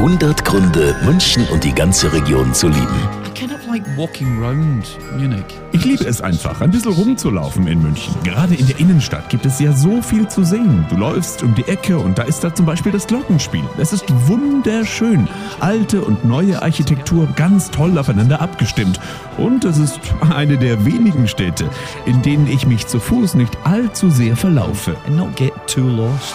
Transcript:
100 Gründe, München und die ganze Region zu lieben. I kind of like walking round Munich. Ich liebe es einfach, ein bisschen rumzulaufen in München. Gerade in der Innenstadt gibt es ja so viel zu sehen. Du läufst um die Ecke und da ist da zum Beispiel das Glockenspiel. Es ist wunderschön. Alte und neue Architektur ganz toll aufeinander abgestimmt. Und es ist eine der wenigen Städte, in denen ich mich zu Fuß nicht allzu sehr verlaufe. And not get too lost.